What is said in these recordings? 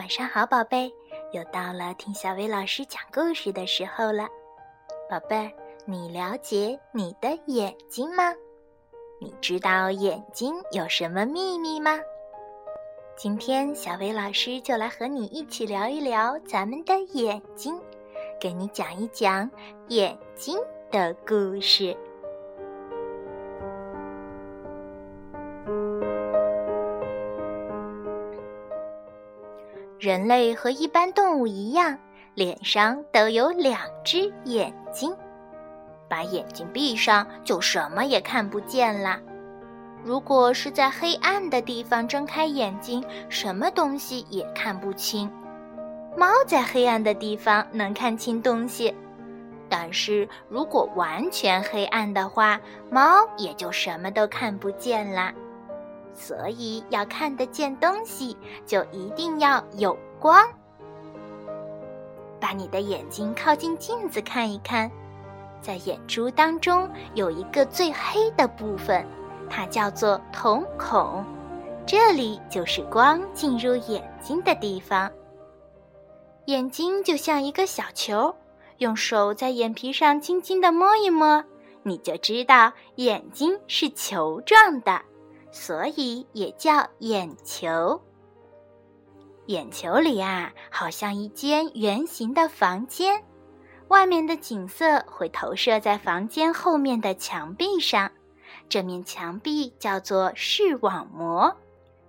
晚上好，宝贝，又到了听小薇老师讲故事的时候了。宝贝儿，你了解你的眼睛吗？你知道眼睛有什么秘密吗？今天小薇老师就来和你一起聊一聊咱们的眼睛，给你讲一讲眼睛的故事。人类和一般动物一样，脸上都有两只眼睛。把眼睛闭上，就什么也看不见啦。如果是在黑暗的地方睁开眼睛，什么东西也看不清。猫在黑暗的地方能看清东西，但是如果完全黑暗的话，猫也就什么都看不见啦。所以要看得见东西，就一定要有光。把你的眼睛靠近镜子看一看，在眼珠当中有一个最黑的部分，它叫做瞳孔，这里就是光进入眼睛的地方。眼睛就像一个小球，用手在眼皮上轻轻地摸一摸，你就知道眼睛是球状的。所以也叫眼球。眼球里啊，好像一间圆形的房间，外面的景色会投射在房间后面的墙壁上。这面墙壁叫做视网膜，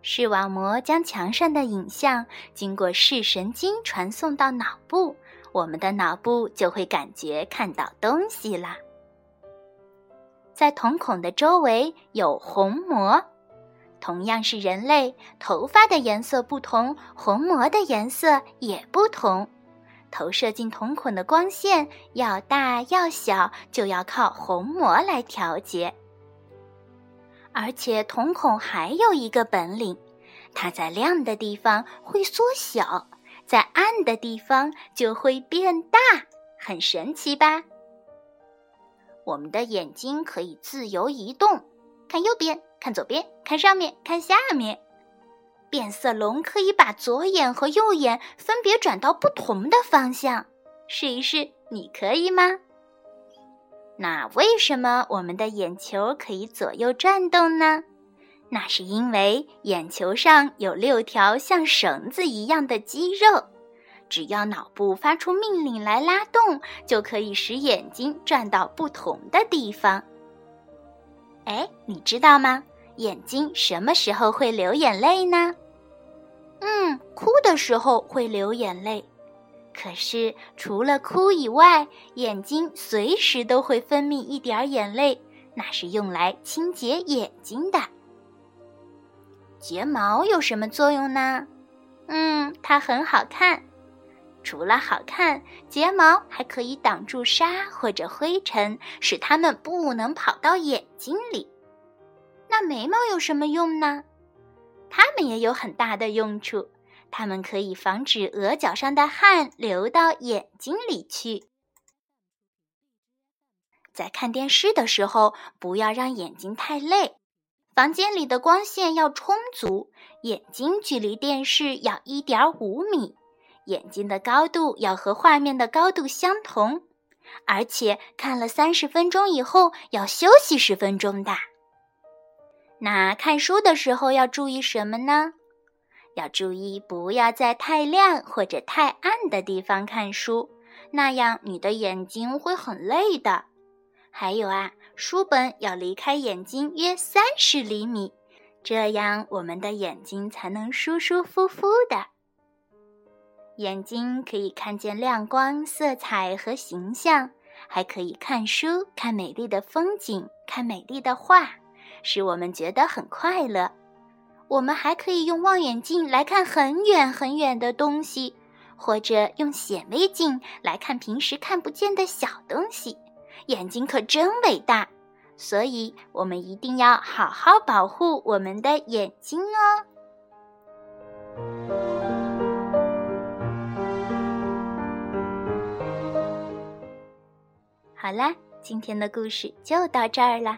视网膜将墙上的影像经过视神经传送到脑部，我们的脑部就会感觉看到东西啦。在瞳孔的周围有虹膜。同样是人类，头发的颜色不同，虹膜的颜色也不同。投射进瞳孔的光线要大要小，就要靠虹膜来调节。而且瞳孔还有一个本领，它在亮的地方会缩小，在暗的地方就会变大，很神奇吧？我们的眼睛可以自由移动，看右边。看左边，看上面，看下面。变色龙可以把左眼和右眼分别转到不同的方向，试一试，你可以吗？那为什么我们的眼球可以左右转动呢？那是因为眼球上有六条像绳子一样的肌肉，只要脑部发出命令来拉动，就可以使眼睛转到不同的地方。哎，你知道吗？眼睛什么时候会流眼泪呢？嗯，哭的时候会流眼泪。可是除了哭以外，眼睛随时都会分泌一点眼泪，那是用来清洁眼睛的。睫毛有什么作用呢？嗯，它很好看。除了好看，睫毛还可以挡住沙或者灰尘，使它们不能跑到眼睛里。那眉毛有什么用呢？它们也有很大的用处，它们可以防止额角上的汗流到眼睛里去。在看电视的时候，不要让眼睛太累。房间里的光线要充足，眼睛距离电视要一点五米，眼睛的高度要和画面的高度相同，而且看了三十分钟以后要休息十分钟的。那看书的时候要注意什么呢？要注意不要在太亮或者太暗的地方看书，那样你的眼睛会很累的。还有啊，书本要离开眼睛约三十厘米，这样我们的眼睛才能舒舒服服的。眼睛可以看见亮光、色彩和形象，还可以看书、看美丽的风景、看美丽的画。使我们觉得很快乐。我们还可以用望远镜来看很远很远的东西，或者用显微镜来看平时看不见的小东西。眼睛可真伟大，所以我们一定要好好保护我们的眼睛哦。好啦，今天的故事就到这儿了。